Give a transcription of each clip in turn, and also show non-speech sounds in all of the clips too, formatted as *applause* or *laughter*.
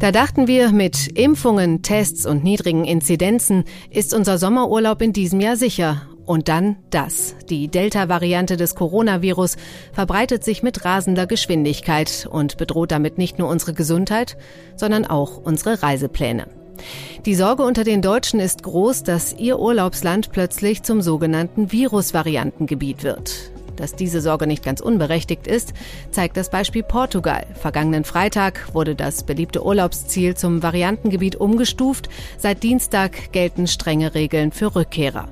Da dachten wir, mit Impfungen, Tests und niedrigen Inzidenzen ist unser Sommerurlaub in diesem Jahr sicher. Und dann das. Die Delta-Variante des Coronavirus verbreitet sich mit rasender Geschwindigkeit und bedroht damit nicht nur unsere Gesundheit, sondern auch unsere Reisepläne. Die Sorge unter den Deutschen ist groß, dass ihr Urlaubsland plötzlich zum sogenannten Virusvariantengebiet wird. Dass diese Sorge nicht ganz unberechtigt ist, zeigt das Beispiel Portugal. Vergangenen Freitag wurde das beliebte Urlaubsziel zum Variantengebiet umgestuft. Seit Dienstag gelten strenge Regeln für Rückkehrer.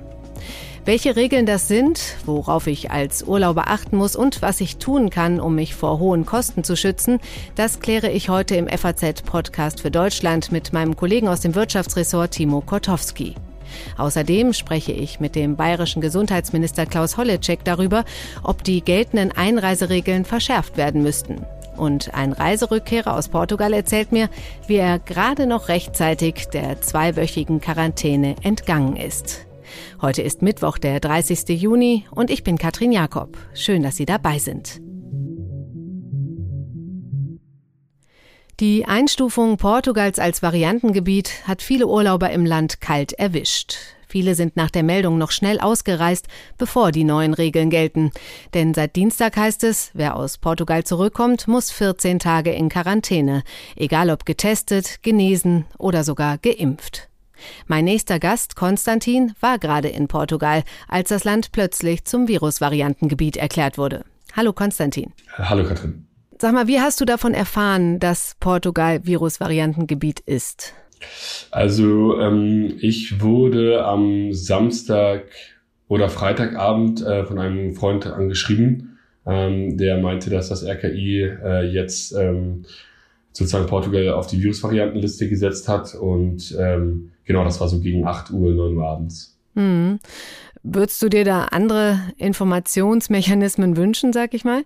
Welche Regeln das sind, worauf ich als Urlauber achten muss und was ich tun kann, um mich vor hohen Kosten zu schützen, das kläre ich heute im FAZ-Podcast für Deutschland mit meinem Kollegen aus dem Wirtschaftsressort Timo Kotowski. Außerdem spreche ich mit dem bayerischen Gesundheitsminister Klaus Holleczek darüber, ob die geltenden Einreiseregeln verschärft werden müssten. Und ein Reiserückkehrer aus Portugal erzählt mir, wie er gerade noch rechtzeitig der zweiwöchigen Quarantäne entgangen ist. Heute ist Mittwoch, der 30. Juni und ich bin Katrin Jakob. Schön, dass Sie dabei sind. Die Einstufung Portugals als Variantengebiet hat viele Urlauber im Land kalt erwischt. Viele sind nach der Meldung noch schnell ausgereist, bevor die neuen Regeln gelten. Denn seit Dienstag heißt es, wer aus Portugal zurückkommt, muss 14 Tage in Quarantäne, egal ob getestet, genesen oder sogar geimpft. Mein nächster Gast, Konstantin, war gerade in Portugal, als das Land plötzlich zum Virusvariantengebiet erklärt wurde. Hallo Konstantin. Hallo Katrin. Sag mal, wie hast du davon erfahren, dass Portugal Virusvariantengebiet ist? Also ähm, ich wurde am Samstag oder Freitagabend äh, von einem Freund angeschrieben, ähm, der meinte, dass das RKI äh, jetzt ähm, sozusagen Portugal auf die Virusvariantenliste gesetzt hat und ähm, genau, das war so gegen 8 Uhr, 9 Uhr abends. Mhm. Würdest du dir da andere Informationsmechanismen wünschen, sag ich mal?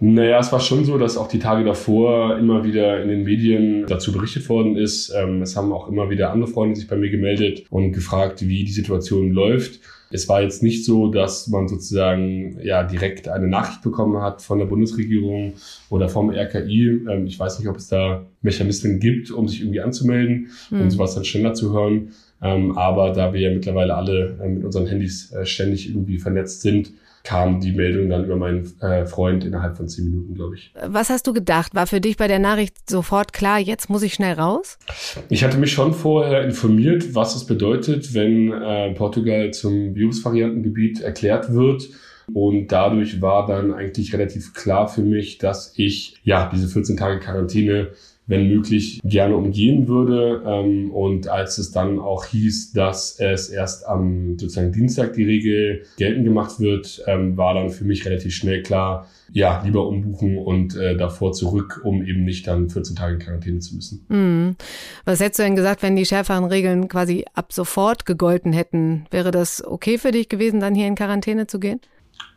Naja, es war schon so, dass auch die Tage davor immer wieder in den Medien dazu berichtet worden ist. Ähm, es haben auch immer wieder andere Freunde sich bei mir gemeldet und gefragt, wie die Situation läuft. Es war jetzt nicht so, dass man sozusagen ja direkt eine Nachricht bekommen hat von der Bundesregierung oder vom RKI. Ähm, ich weiß nicht, ob es da Mechanismen gibt, um sich irgendwie anzumelden, um mhm. sowas dann schneller zu hören. Ähm, aber da wir ja mittlerweile alle äh, mit unseren Handys äh, ständig irgendwie vernetzt sind, kam die Meldung dann über meinen äh, Freund innerhalb von zehn Minuten, glaube ich. Was hast du gedacht? War für dich bei der Nachricht sofort klar, jetzt muss ich schnell raus? Ich hatte mich schon vorher informiert, was es bedeutet, wenn äh, Portugal zum Virusvariantengebiet erklärt wird. Und dadurch war dann eigentlich relativ klar für mich, dass ich ja diese 14 Tage Quarantäne wenn möglich, gerne umgehen würde. Ähm, und als es dann auch hieß, dass es erst am sozusagen Dienstag die Regel geltend gemacht wird, ähm, war dann für mich relativ schnell klar, ja, lieber umbuchen und äh, davor zurück, um eben nicht dann 14 Tage in Quarantäne zu müssen. Mhm. Was hättest du denn gesagt, wenn die schärferen Regeln quasi ab sofort gegolten hätten? Wäre das okay für dich gewesen, dann hier in Quarantäne zu gehen?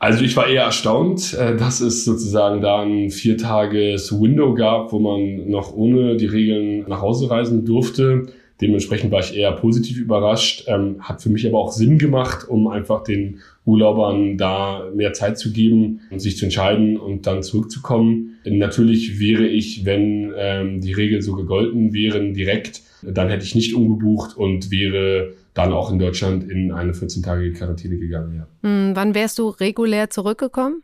Also ich war eher erstaunt, äh, dass es sozusagen da ein viertages Window gab, wo man noch ohne die Regeln nach Hause reisen durfte. Dementsprechend war ich eher positiv überrascht. Ähm, hat für mich aber auch Sinn gemacht, um einfach den Urlaubern da mehr Zeit zu geben und sich zu entscheiden und dann zurückzukommen. Natürlich wäre ich, wenn ähm, die Regeln so gegolten wären, direkt, dann hätte ich nicht umgebucht und wäre dann auch in Deutschland in eine 14-tägige Quarantäne gegangen. Ja. Hm, wann wärst du regulär zurückgekommen?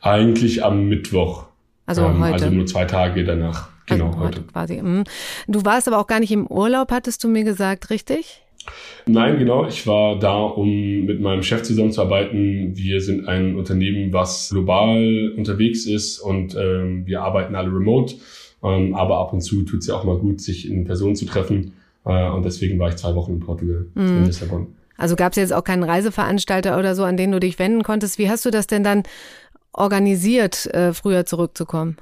Eigentlich am Mittwoch. Also ähm, heute. Also nur zwei Tage danach. Genau, also heute. heute quasi. Hm. Du warst aber auch gar nicht im Urlaub, hattest du mir gesagt, richtig? Nein, genau. Ich war da, um mit meinem Chef zusammenzuarbeiten. Wir sind ein Unternehmen, was global unterwegs ist und ähm, wir arbeiten alle remote. Ähm, aber ab und zu tut es ja auch mal gut, sich in Person zu treffen. Äh, und deswegen war ich zwei Wochen in Portugal, mhm. in Lissabon. Also gab es jetzt auch keinen Reiseveranstalter oder so, an den du dich wenden konntest. Wie hast du das denn dann organisiert, äh, früher zurückzukommen?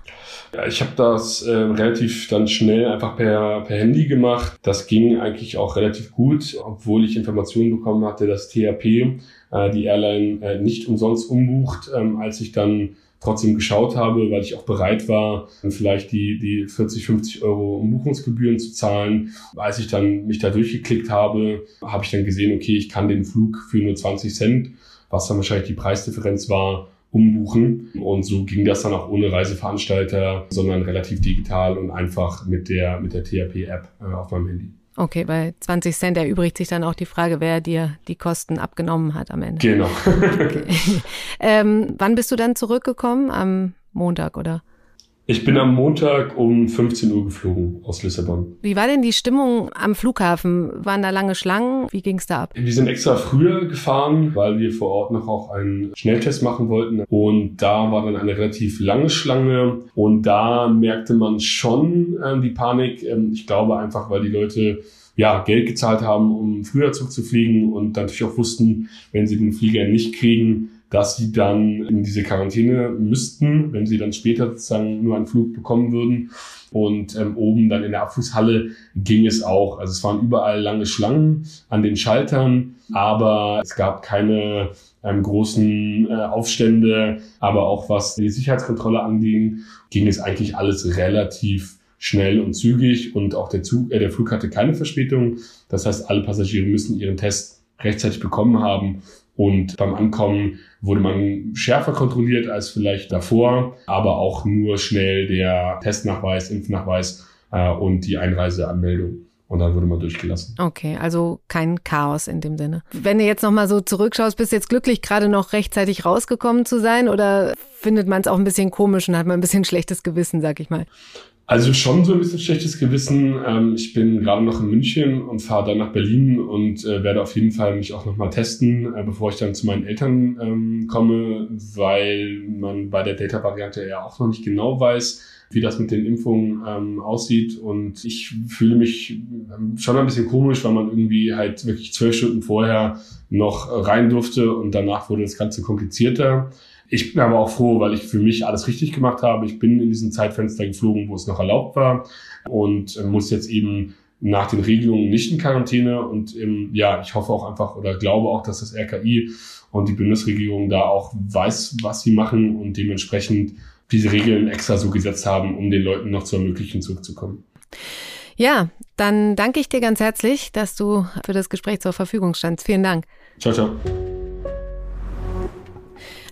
Ja, ich habe das äh, relativ dann schnell einfach per, per Handy gemacht. Das ging eigentlich auch relativ gut, obwohl ich Informationen bekommen hatte, dass THP, äh, die Airline, äh, nicht umsonst umbucht. Ähm, als ich dann trotzdem geschaut habe, weil ich auch bereit war, vielleicht die, die 40, 50 Euro Umbuchungsgebühren zu zahlen. Als ich dann mich da durchgeklickt habe, habe ich dann gesehen, okay, ich kann den Flug für nur 20 Cent, was dann wahrscheinlich die Preisdifferenz war, umbuchen. Und so ging das dann auch ohne Reiseveranstalter, sondern relativ digital und einfach mit der, mit der THP-App äh, auf meinem Handy. Okay, bei 20 Cent erübrigt sich dann auch die Frage, wer dir die Kosten abgenommen hat am Ende. Genau. okay. *laughs* ähm, wann bist du dann zurückgekommen? Am Montag, oder? Ich bin am Montag um 15 Uhr geflogen aus Lissabon. Wie war denn die Stimmung am Flughafen? Waren da lange Schlangen? Wie ging es da ab? Wir sind extra früher gefahren, weil wir vor Ort noch auch einen Schnelltest machen wollten. Und da war dann eine relativ lange Schlange. Und da merkte man schon äh, die Panik. Ähm, ich glaube einfach, weil die Leute ja, Geld gezahlt haben, um früher zurückzufliegen und natürlich auch wussten, wenn sie den Flieger nicht kriegen, dass sie dann in diese Quarantäne müssten, wenn sie dann später sozusagen nur einen Flug bekommen würden. Und ähm, oben dann in der Abflusshalle ging es auch. Also es waren überall lange Schlangen an den Schaltern, aber es gab keine ähm, großen äh, Aufstände. Aber auch was die Sicherheitskontrolle anging, ging es eigentlich alles relativ schnell und zügig. Und auch der, Zug, äh, der Flug hatte keine Verspätung. Das heißt, alle Passagiere müssen ihren Test rechtzeitig bekommen haben. Und beim Ankommen wurde man schärfer kontrolliert als vielleicht davor, aber auch nur schnell der Testnachweis, Impfnachweis äh, und die Einreiseanmeldung. Und dann wurde man durchgelassen. Okay, also kein Chaos in dem Sinne. Wenn du jetzt nochmal so zurückschaust, bist du jetzt glücklich, gerade noch rechtzeitig rausgekommen zu sein? Oder findet man es auch ein bisschen komisch und hat man ein bisschen schlechtes Gewissen, sag ich mal? Also schon so ein bisschen schlechtes Gewissen. Ähm, ich bin gerade noch in München und fahre dann nach Berlin und äh, werde auf jeden Fall mich auch nochmal testen, äh, bevor ich dann zu meinen Eltern ähm, komme, weil man bei der Delta-Variante ja auch noch nicht genau weiß, wie das mit den Impfungen ähm, aussieht. Und ich fühle mich schon ein bisschen komisch, weil man irgendwie halt wirklich zwölf Stunden vorher noch rein durfte und danach wurde das Ganze komplizierter. Ich bin aber auch froh, weil ich für mich alles richtig gemacht habe. Ich bin in diesem Zeitfenster geflogen, wo es noch erlaubt war und äh, muss jetzt eben nach den Regelungen nicht in Quarantäne. Und ähm, ja, ich hoffe auch einfach oder glaube auch, dass das RKI und die Bundesregierung da auch weiß, was sie machen und dementsprechend diese Regeln extra so gesetzt haben, um den Leuten noch zu ermöglichen, zurückzukommen. Ja, dann danke ich dir ganz herzlich, dass du für das Gespräch zur Verfügung standst. Vielen Dank. Ciao, ciao.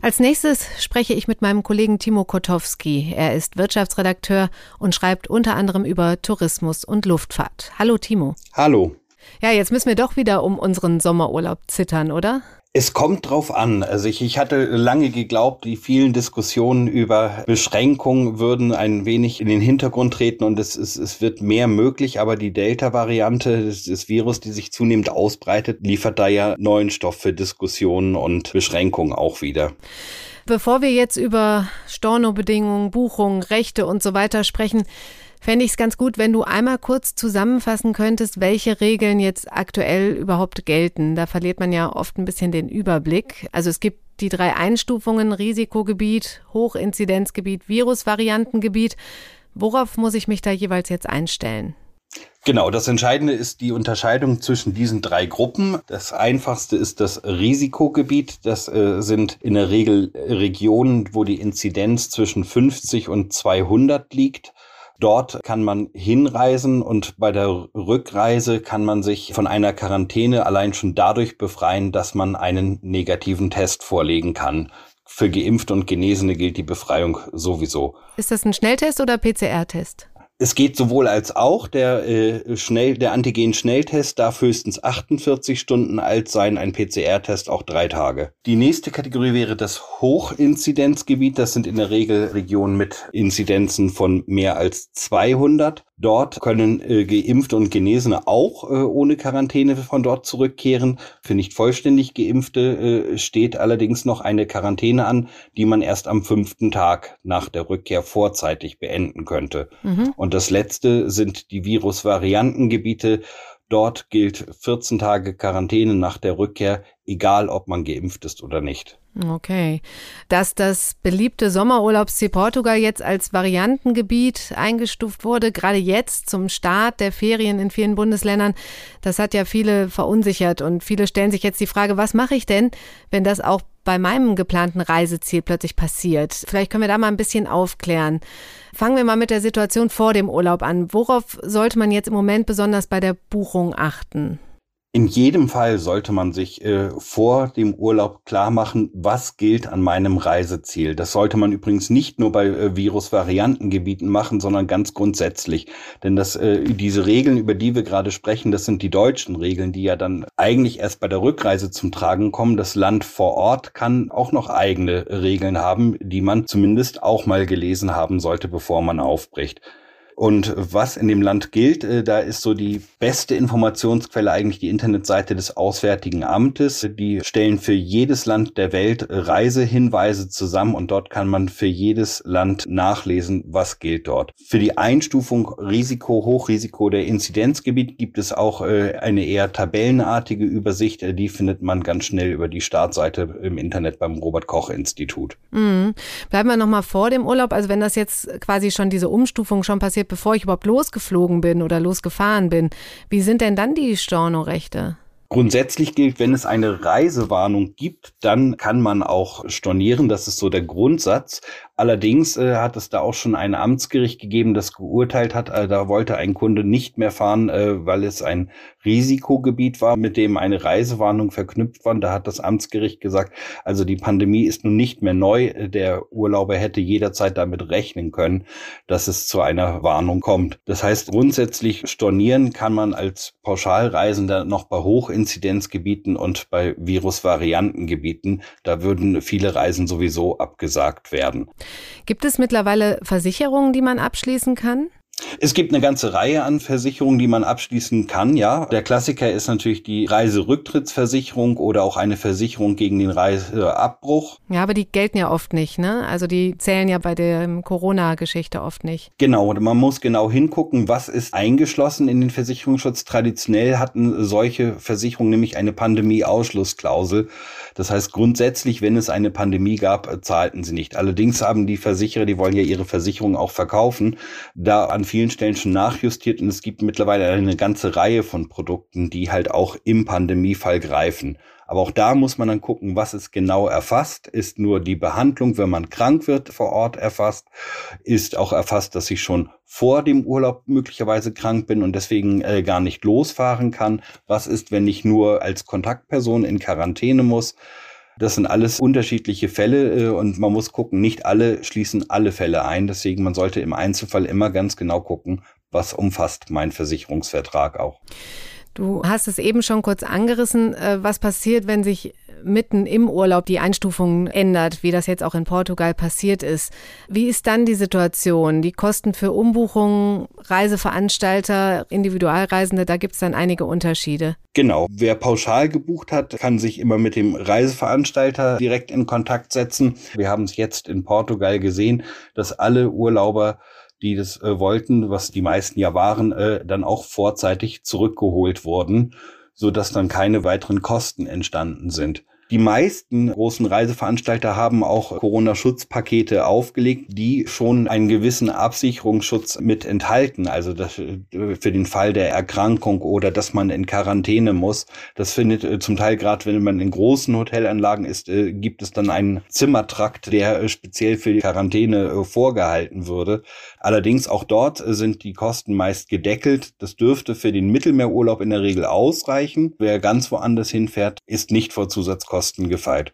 Als nächstes spreche ich mit meinem Kollegen Timo Kotowski. Er ist Wirtschaftsredakteur und schreibt unter anderem über Tourismus und Luftfahrt. Hallo Timo. Hallo. Ja, jetzt müssen wir doch wieder um unseren Sommerurlaub zittern, oder? Es kommt drauf an. Also ich, ich hatte lange geglaubt, die vielen Diskussionen über Beschränkungen würden ein wenig in den Hintergrund treten und es, es, es wird mehr möglich, aber die Delta-Variante des, des Virus, die sich zunehmend ausbreitet, liefert da ja neuen Stoff für Diskussionen und Beschränkungen auch wieder. Bevor wir jetzt über Stornobedingungen, Buchungen, Rechte und so weiter sprechen, fände ich es ganz gut, wenn du einmal kurz zusammenfassen könntest, welche Regeln jetzt aktuell überhaupt gelten. Da verliert man ja oft ein bisschen den Überblick. Also es gibt die drei Einstufungen Risikogebiet, Hochinzidenzgebiet, Virusvariantengebiet. Worauf muss ich mich da jeweils jetzt einstellen? Genau, das Entscheidende ist die Unterscheidung zwischen diesen drei Gruppen. Das einfachste ist das Risikogebiet. Das äh, sind in der Regel Regionen, wo die Inzidenz zwischen 50 und 200 liegt. Dort kann man hinreisen und bei der Rückreise kann man sich von einer Quarantäne allein schon dadurch befreien, dass man einen negativen Test vorlegen kann. Für Geimpfte und Genesene gilt die Befreiung sowieso. Ist das ein Schnelltest oder PCR-Test? Es geht sowohl als auch. Der, äh, Schnell, der Antigen-Schnelltest darf höchstens 48 Stunden alt sein, ein PCR-Test auch drei Tage. Die nächste Kategorie wäre das Hochinzidenzgebiet. Das sind in der Regel Regionen mit Inzidenzen von mehr als 200. Dort können äh, Geimpfte und Genesene auch äh, ohne Quarantäne von dort zurückkehren. Für nicht vollständig Geimpfte äh, steht allerdings noch eine Quarantäne an, die man erst am fünften Tag nach der Rückkehr vorzeitig beenden könnte. Mhm. Und das letzte sind die Virusvariantengebiete. Dort gilt 14 Tage Quarantäne nach der Rückkehr, egal ob man geimpft ist oder nicht. Okay. Dass das beliebte Sommerurlaubsziel Portugal jetzt als Variantengebiet eingestuft wurde, gerade jetzt zum Start der Ferien in vielen Bundesländern, das hat ja viele verunsichert und viele stellen sich jetzt die Frage, was mache ich denn, wenn das auch bei meinem geplanten Reiseziel plötzlich passiert? Vielleicht können wir da mal ein bisschen aufklären. Fangen wir mal mit der Situation vor dem Urlaub an. Worauf sollte man jetzt im Moment besonders bei der Buchung achten? In jedem Fall sollte man sich äh, vor dem Urlaub klar machen, was gilt an meinem Reiseziel. Das sollte man übrigens nicht nur bei äh, Virusvariantengebieten machen, sondern ganz grundsätzlich. Denn das, äh, diese Regeln, über die wir gerade sprechen, das sind die deutschen Regeln, die ja dann eigentlich erst bei der Rückreise zum Tragen kommen. Das Land vor Ort kann auch noch eigene Regeln haben, die man zumindest auch mal gelesen haben sollte, bevor man aufbricht. Und was in dem Land gilt, äh, da ist so die beste Informationsquelle eigentlich die Internetseite des Auswärtigen Amtes. Die stellen für jedes Land der Welt Reisehinweise zusammen und dort kann man für jedes Land nachlesen, was gilt dort. Für die Einstufung Risiko, Hochrisiko der Inzidenzgebiet gibt es auch äh, eine eher tabellenartige Übersicht. Äh, die findet man ganz schnell über die Startseite im Internet beim Robert Koch Institut. Mhm. Bleiben wir nochmal vor dem Urlaub. Also wenn das jetzt quasi schon diese Umstufung schon passiert, bevor ich überhaupt losgeflogen bin oder losgefahren bin. Wie sind denn dann die Stornorechte? Grundsätzlich gilt, wenn es eine Reisewarnung gibt, dann kann man auch stornieren. Das ist so der Grundsatz. Allerdings äh, hat es da auch schon ein Amtsgericht gegeben, das geurteilt hat, äh, da wollte ein Kunde nicht mehr fahren, äh, weil es ein Risikogebiet war, mit dem eine Reisewarnung verknüpft war. Da hat das Amtsgericht gesagt, also die Pandemie ist nun nicht mehr neu. Der Urlauber hätte jederzeit damit rechnen können, dass es zu einer Warnung kommt. Das heißt, grundsätzlich stornieren kann man als Pauschalreisender noch bei Hochinzidenzgebieten und bei Virusvariantengebieten. Da würden viele Reisen sowieso abgesagt werden. Gibt es mittlerweile Versicherungen, die man abschließen kann? Es gibt eine ganze Reihe an Versicherungen, die man abschließen kann, ja. Der Klassiker ist natürlich die Reiserücktrittsversicherung oder auch eine Versicherung gegen den Reiseabbruch. Ja, aber die gelten ja oft nicht, ne? Also die zählen ja bei der Corona-Geschichte oft nicht. Genau, man muss genau hingucken, was ist eingeschlossen in den Versicherungsschutz. Traditionell hatten solche Versicherungen nämlich eine Pandemie-Ausschlussklausel. Das heißt, grundsätzlich, wenn es eine Pandemie gab, zahlten sie nicht. Allerdings haben die Versicherer, die wollen ja ihre Versicherung auch verkaufen, da an vielen Stellen schon nachjustiert und es gibt mittlerweile eine ganze Reihe von Produkten, die halt auch im Pandemiefall greifen. Aber auch da muss man dann gucken, was ist genau erfasst. Ist nur die Behandlung, wenn man krank wird, vor Ort erfasst? Ist auch erfasst, dass ich schon vor dem Urlaub möglicherweise krank bin und deswegen äh, gar nicht losfahren kann? Was ist, wenn ich nur als Kontaktperson in Quarantäne muss? Das sind alles unterschiedliche Fälle äh, und man muss gucken, nicht alle schließen alle Fälle ein. Deswegen man sollte im Einzelfall immer ganz genau gucken, was umfasst mein Versicherungsvertrag auch. Du hast es eben schon kurz angerissen. Äh, was passiert, wenn sich mitten im Urlaub die Einstufung ändert, wie das jetzt auch in Portugal passiert ist? Wie ist dann die Situation? Die Kosten für Umbuchungen, Reiseveranstalter, Individualreisende, da gibt es dann einige Unterschiede. Genau. Wer pauschal gebucht hat, kann sich immer mit dem Reiseveranstalter direkt in Kontakt setzen. Wir haben es jetzt in Portugal gesehen, dass alle Urlauber die das äh, wollten, was die meisten ja waren, äh, dann auch vorzeitig zurückgeholt wurden, so dass dann keine weiteren Kosten entstanden sind. Die meisten großen Reiseveranstalter haben auch Corona-Schutzpakete aufgelegt, die schon einen gewissen Absicherungsschutz mit enthalten. Also das, äh, für den Fall der Erkrankung oder dass man in Quarantäne muss. Das findet äh, zum Teil gerade, wenn man in großen Hotelanlagen ist, äh, gibt es dann einen Zimmertrakt, der speziell für die Quarantäne vorgehalten würde. Allerdings auch dort sind die Kosten meist gedeckelt. Das dürfte für den Mittelmeerurlaub in der Regel ausreichen. Wer ganz woanders hinfährt, ist nicht vor Zusatzkosten Kosten gefeit.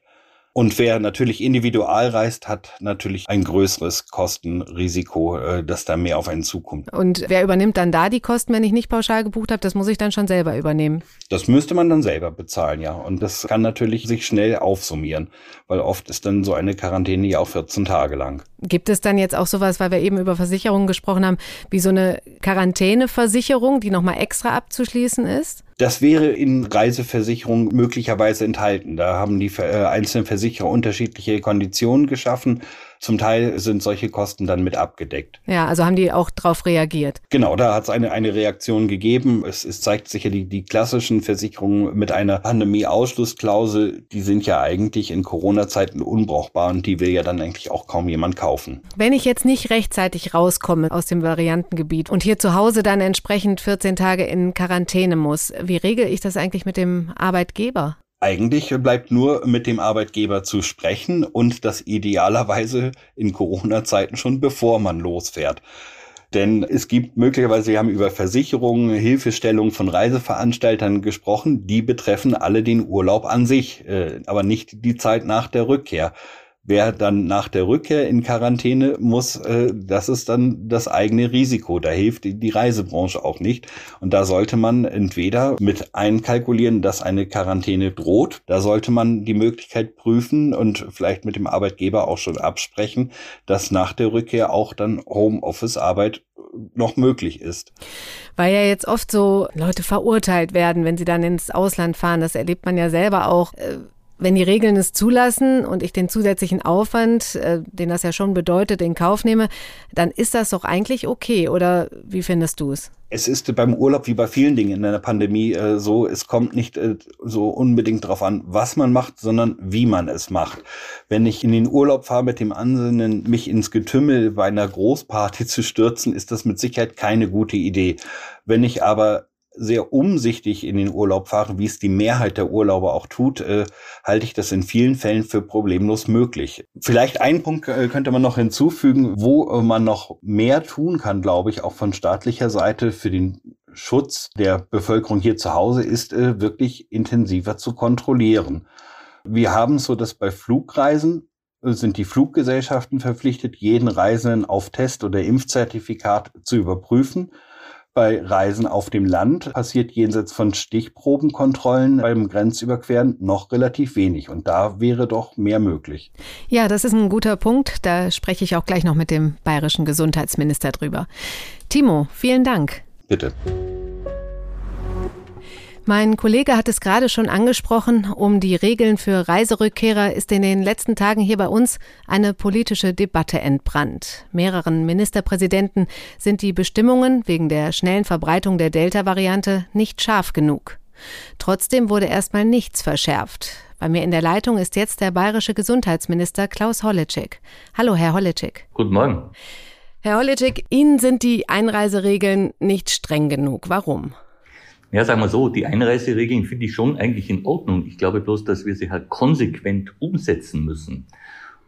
Und wer natürlich individual reist, hat natürlich ein größeres Kostenrisiko, äh, dass da mehr auf einen zukommt. Und wer übernimmt dann da die Kosten, wenn ich nicht pauschal gebucht habe? Das muss ich dann schon selber übernehmen. Das müsste man dann selber bezahlen, ja. Und das kann natürlich sich schnell aufsummieren, weil oft ist dann so eine Quarantäne ja auch 14 Tage lang. Gibt es dann jetzt auch sowas, weil wir eben über Versicherungen gesprochen haben, wie so eine Quarantäneversicherung, die nochmal extra abzuschließen ist? Das wäre in Reiseversicherungen möglicherweise enthalten. Da haben die äh, einzelnen Versicherer unterschiedliche Konditionen geschaffen. Zum Teil sind solche Kosten dann mit abgedeckt. Ja, also haben die auch darauf reagiert. Genau, da hat es eine, eine Reaktion gegeben. Es, es zeigt sich ja, die, die klassischen Versicherungen mit einer Pandemie-Ausschlussklausel, die sind ja eigentlich in Corona-Zeiten unbrauchbar und die will ja dann eigentlich auch kaum jemand kaufen. Wenn ich jetzt nicht rechtzeitig rauskomme aus dem Variantengebiet und hier zu Hause dann entsprechend 14 Tage in Quarantäne muss, wie regel ich das eigentlich mit dem Arbeitgeber? Eigentlich bleibt nur mit dem Arbeitgeber zu sprechen und das idealerweise in Corona-Zeiten schon bevor man losfährt. Denn es gibt möglicherweise, wir haben über Versicherungen, Hilfestellungen von Reiseveranstaltern gesprochen, die betreffen alle den Urlaub an sich, äh, aber nicht die Zeit nach der Rückkehr. Wer dann nach der Rückkehr in Quarantäne muss, äh, das ist dann das eigene Risiko. Da hilft die Reisebranche auch nicht. Und da sollte man entweder mit einkalkulieren, dass eine Quarantäne droht. Da sollte man die Möglichkeit prüfen und vielleicht mit dem Arbeitgeber auch schon absprechen, dass nach der Rückkehr auch dann Homeoffice-Arbeit noch möglich ist. Weil ja jetzt oft so Leute verurteilt werden, wenn sie dann ins Ausland fahren. Das erlebt man ja selber auch. Wenn die Regeln es zulassen und ich den zusätzlichen Aufwand, äh, den das ja schon bedeutet, in Kauf nehme, dann ist das doch eigentlich okay. Oder wie findest du es? Es ist beim Urlaub wie bei vielen Dingen in einer Pandemie äh, so, es kommt nicht äh, so unbedingt darauf an, was man macht, sondern wie man es macht. Wenn ich in den Urlaub fahre mit dem Ansinnen, mich ins Getümmel bei einer Großparty *laughs* zu stürzen, ist das mit Sicherheit keine gute Idee. Wenn ich aber sehr umsichtig in den Urlaub fahre, wie es die Mehrheit der Urlauber auch tut, äh, halte ich das in vielen Fällen für problemlos möglich. Vielleicht ein Punkt äh, könnte man noch hinzufügen, wo äh, man noch mehr tun kann, glaube ich, auch von staatlicher Seite für den Schutz der Bevölkerung hier zu Hause ist, äh, wirklich intensiver zu kontrollieren. Wir haben so, dass bei Flugreisen äh, sind die Fluggesellschaften verpflichtet, jeden Reisenden auf Test oder Impfzertifikat zu überprüfen. Bei Reisen auf dem Land passiert jenseits von Stichprobenkontrollen beim Grenzüberqueren noch relativ wenig. Und da wäre doch mehr möglich. Ja, das ist ein guter Punkt. Da spreche ich auch gleich noch mit dem bayerischen Gesundheitsminister drüber. Timo, vielen Dank. Bitte. Mein Kollege hat es gerade schon angesprochen, um die Regeln für Reiserückkehrer ist in den letzten Tagen hier bei uns eine politische Debatte entbrannt. Mehreren Ministerpräsidenten sind die Bestimmungen wegen der schnellen Verbreitung der Delta-Variante nicht scharf genug. Trotzdem wurde erstmal nichts verschärft. Bei mir in der Leitung ist jetzt der bayerische Gesundheitsminister Klaus Holleczek. Hallo, Herr Holleczek. Guten Morgen. Herr Holleczek, Ihnen sind die Einreiseregeln nicht streng genug. Warum? Ja, sagen wir so, die Einreiseregeln finde ich schon eigentlich in Ordnung. Ich glaube bloß, dass wir sie halt konsequent umsetzen müssen.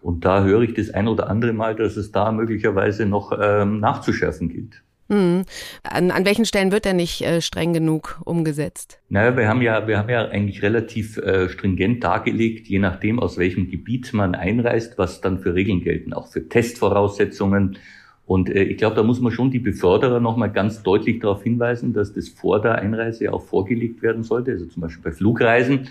Und da höre ich das ein oder andere Mal, dass es da möglicherweise noch ähm, nachzuschärfen gilt. Hm. An, an welchen Stellen wird er nicht äh, streng genug umgesetzt? Naja, wir haben ja, wir haben ja eigentlich relativ äh, stringent dargelegt, je nachdem, aus welchem Gebiet man einreist, was dann für Regeln gelten, auch für Testvoraussetzungen, und äh, ich glaube, da muss man schon die Beförderer nochmal ganz deutlich darauf hinweisen, dass das vor der Einreise auch vorgelegt werden sollte, also zum Beispiel bei Flugreisen.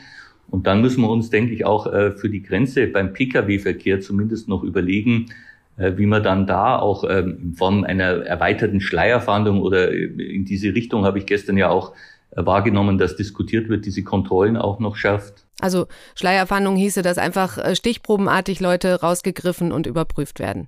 Und dann müssen wir uns, denke ich, auch äh, für die Grenze beim Pkw-Verkehr zumindest noch überlegen, äh, wie man dann da auch ähm, in Form einer erweiterten Schleierfahndung oder äh, in diese Richtung habe ich gestern ja auch äh, wahrgenommen, dass diskutiert wird, diese Kontrollen auch noch schärft. Also Schleierfahndung hieße, dass einfach äh, stichprobenartig Leute rausgegriffen und überprüft werden.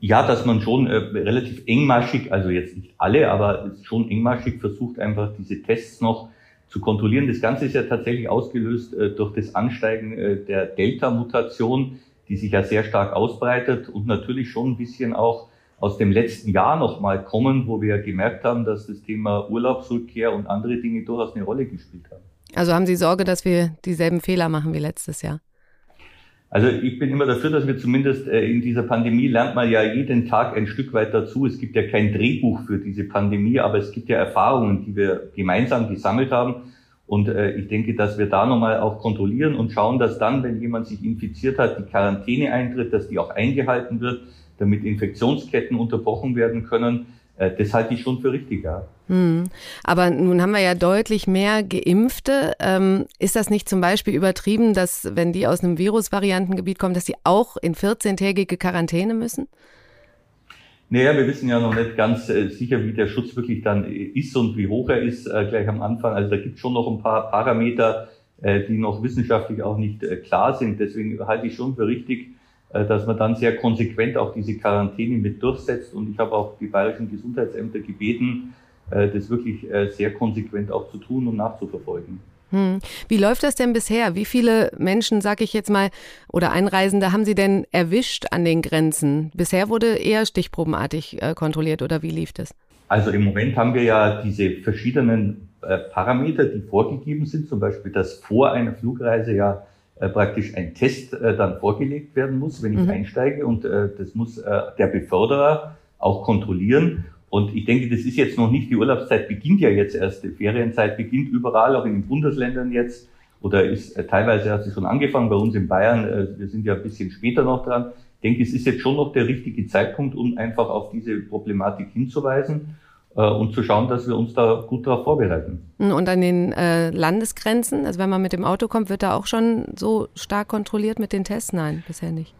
Ja, dass man schon äh, relativ engmaschig, also jetzt nicht alle, aber schon engmaschig versucht, einfach diese Tests noch zu kontrollieren. Das Ganze ist ja tatsächlich ausgelöst äh, durch das Ansteigen äh, der Delta-Mutation, die sich ja sehr stark ausbreitet und natürlich schon ein bisschen auch aus dem letzten Jahr nochmal kommen, wo wir gemerkt haben, dass das Thema Urlaubsrückkehr und andere Dinge durchaus eine Rolle gespielt haben. Also haben Sie Sorge, dass wir dieselben Fehler machen wie letztes Jahr? Also ich bin immer dafür, dass wir zumindest äh, in dieser Pandemie lernt man ja jeden Tag ein Stück weit dazu. Es gibt ja kein Drehbuch für diese Pandemie, aber es gibt ja Erfahrungen, die wir gemeinsam gesammelt haben. Und äh, ich denke, dass wir da nochmal auch kontrollieren und schauen, dass dann, wenn jemand sich infiziert hat, die Quarantäne eintritt, dass die auch eingehalten wird, damit Infektionsketten unterbrochen werden können. Äh, das halte ich schon für richtig, ja. Hm. Aber nun haben wir ja deutlich mehr Geimpfte. Ähm, ist das nicht zum Beispiel übertrieben, dass wenn die aus einem Virusvariantengebiet kommen, dass sie auch in 14-tägige Quarantäne müssen? Naja, wir wissen ja noch nicht ganz äh, sicher, wie der Schutz wirklich dann ist und wie hoch er ist äh, gleich am Anfang. Also da gibt es schon noch ein paar Parameter, äh, die noch wissenschaftlich auch nicht äh, klar sind. Deswegen halte ich schon für richtig, äh, dass man dann sehr konsequent auch diese Quarantäne mit durchsetzt. Und ich habe auch die bayerischen Gesundheitsämter gebeten, äh, das wirklich äh, sehr konsequent auch zu tun und nachzuverfolgen. Hm. Wie läuft das denn bisher? Wie viele Menschen, sag ich jetzt mal, oder Einreisende haben Sie denn erwischt an den Grenzen? Bisher wurde eher stichprobenartig kontrolliert oder wie lief das? Also im Moment haben wir ja diese verschiedenen Parameter, die vorgegeben sind, zum Beispiel, dass vor einer Flugreise ja äh, praktisch ein Test äh, dann vorgelegt werden muss, wenn ich mhm. einsteige. Und äh, das muss äh, der Beförderer auch kontrollieren. Und ich denke, das ist jetzt noch nicht, die Urlaubszeit beginnt ja jetzt erst, die Ferienzeit beginnt überall, auch in den Bundesländern jetzt, oder ist äh, teilweise hat sie schon angefangen, bei uns in Bayern, äh, wir sind ja ein bisschen später noch dran. Ich denke, es ist jetzt schon noch der richtige Zeitpunkt, um einfach auf diese Problematik hinzuweisen äh, und zu schauen, dass wir uns da gut darauf vorbereiten. Und an den äh, Landesgrenzen, also wenn man mit dem Auto kommt, wird da auch schon so stark kontrolliert mit den Tests? Nein, bisher nicht.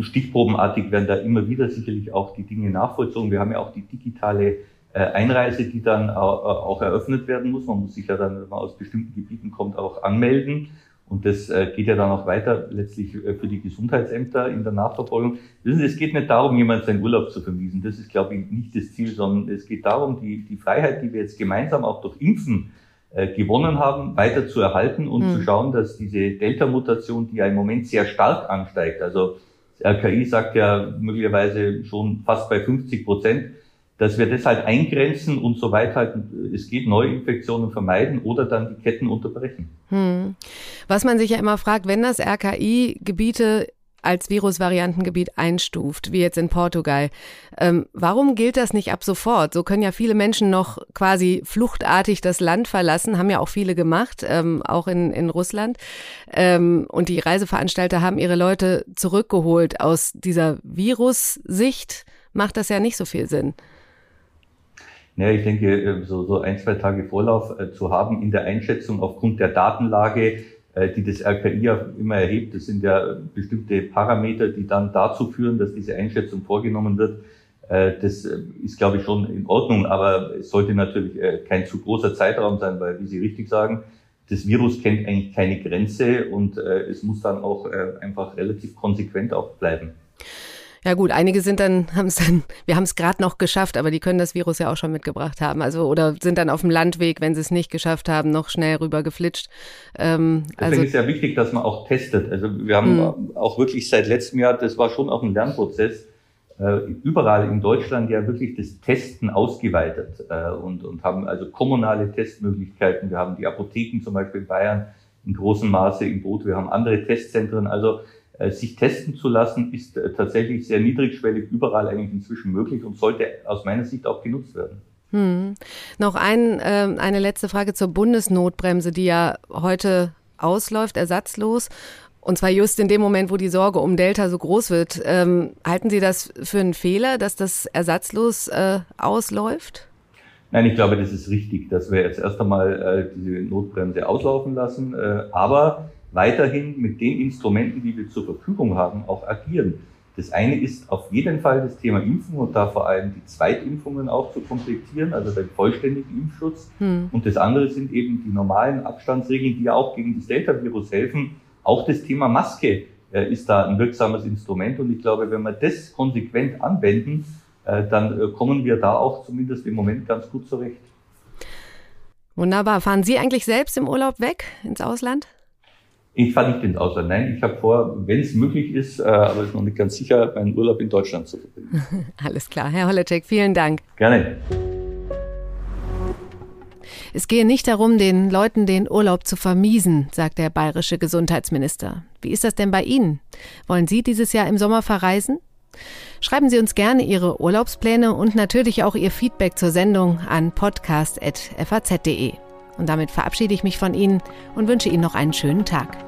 Stichprobenartig werden da immer wieder sicherlich auch die Dinge nachvollzogen. Wir haben ja auch die digitale äh, Einreise, die dann auch eröffnet werden muss. Man muss sich ja dann, wenn man aus bestimmten Gebieten kommt, auch anmelden. Und das äh, geht ja dann auch weiter letztlich äh, für die Gesundheitsämter in der Nachverfolgung. Wissen Sie, es geht nicht darum, jemand seinen Urlaub zu vermiesen. Das ist, glaube ich, nicht das Ziel, sondern es geht darum, die, die Freiheit, die wir jetzt gemeinsam auch durch Impfen äh, gewonnen haben, weiter zu erhalten und mhm. zu schauen, dass diese Delta-Mutation, die ja im Moment sehr stark ansteigt, also das RKI sagt ja möglicherweise schon fast bei 50 Prozent, dass wir das halt eingrenzen und so weit halt es geht, Neuinfektionen vermeiden oder dann die Ketten unterbrechen. Hm. Was man sich ja immer fragt, wenn das RKI Gebiete als Virusvariantengebiet einstuft, wie jetzt in Portugal. Ähm, warum gilt das nicht ab sofort? So können ja viele Menschen noch quasi fluchtartig das Land verlassen, haben ja auch viele gemacht, ähm, auch in, in Russland. Ähm, und die Reiseveranstalter haben ihre Leute zurückgeholt. Aus dieser Virussicht macht das ja nicht so viel Sinn. Ja, ich denke, äh, so, so ein, zwei Tage Vorlauf äh, zu haben in der Einschätzung aufgrund der Datenlage, äh, die das RKI ja immer erhebt, das sind ja bestimmte Parameter, die dann dazu führen, dass diese Einschätzung vorgenommen wird. Das ist, glaube ich, schon in Ordnung, aber es sollte natürlich kein zu großer Zeitraum sein, weil, wie Sie richtig sagen, das Virus kennt eigentlich keine Grenze und es muss dann auch einfach relativ konsequent auch bleiben. Ja gut, einige sind dann, *laughs* haben es dann, wir haben es gerade noch geschafft, aber die können das Virus ja auch schon mitgebracht haben. Also oder sind dann auf dem Landweg, wenn sie es nicht geschafft haben, noch schnell rüber geflitscht. Ähm, Deswegen also, ist ja wichtig, dass man auch testet. Also wir haben mh. auch wirklich seit letztem Jahr, das war schon auch ein Lernprozess, äh, überall in Deutschland ja wirklich das Testen ausgeweitet äh, und, und haben also kommunale Testmöglichkeiten. Wir haben die Apotheken zum Beispiel in Bayern in großem Maße im Boot. Wir haben andere Testzentren. Also sich testen zu lassen, ist äh, tatsächlich sehr niedrigschwellig überall eigentlich inzwischen möglich und sollte aus meiner Sicht auch genutzt werden. Hm. Noch ein, äh, eine letzte Frage zur Bundesnotbremse, die ja heute ausläuft, ersatzlos. Und zwar just in dem Moment, wo die Sorge um Delta so groß wird. Ähm, halten Sie das für einen Fehler, dass das ersatzlos äh, ausläuft? Nein, ich glaube, das ist richtig, dass wir jetzt erst einmal äh, diese Notbremse auslaufen lassen. Äh, aber weiterhin mit den Instrumenten, die wir zur Verfügung haben, auch agieren. Das eine ist auf jeden Fall das Thema Impfen und da vor allem die Zweitimpfungen auch zu komplettieren, also den vollständigen Impfschutz. Hm. Und das andere sind eben die normalen Abstandsregeln, die ja auch gegen das Delta-Virus helfen. Auch das Thema Maske äh, ist da ein wirksames Instrument und ich glaube, wenn wir das konsequent anwenden, äh, dann äh, kommen wir da auch zumindest im Moment ganz gut zurecht. Wunderbar. Fahren Sie eigentlich selbst im Urlaub weg ins Ausland? Ich fahre nicht ins Ausland. Nein, ich habe vor, wenn es möglich ist, äh, aber ist noch nicht ganz sicher, meinen Urlaub in Deutschland zu verbringen. *laughs* Alles klar, Herr Holleczek, vielen Dank. Gerne. Es gehe nicht darum, den Leuten den Urlaub zu vermiesen, sagt der bayerische Gesundheitsminister. Wie ist das denn bei Ihnen? Wollen Sie dieses Jahr im Sommer verreisen? Schreiben Sie uns gerne Ihre Urlaubspläne und natürlich auch Ihr Feedback zur Sendung an podcast.faz.de. Und damit verabschiede ich mich von Ihnen und wünsche Ihnen noch einen schönen Tag.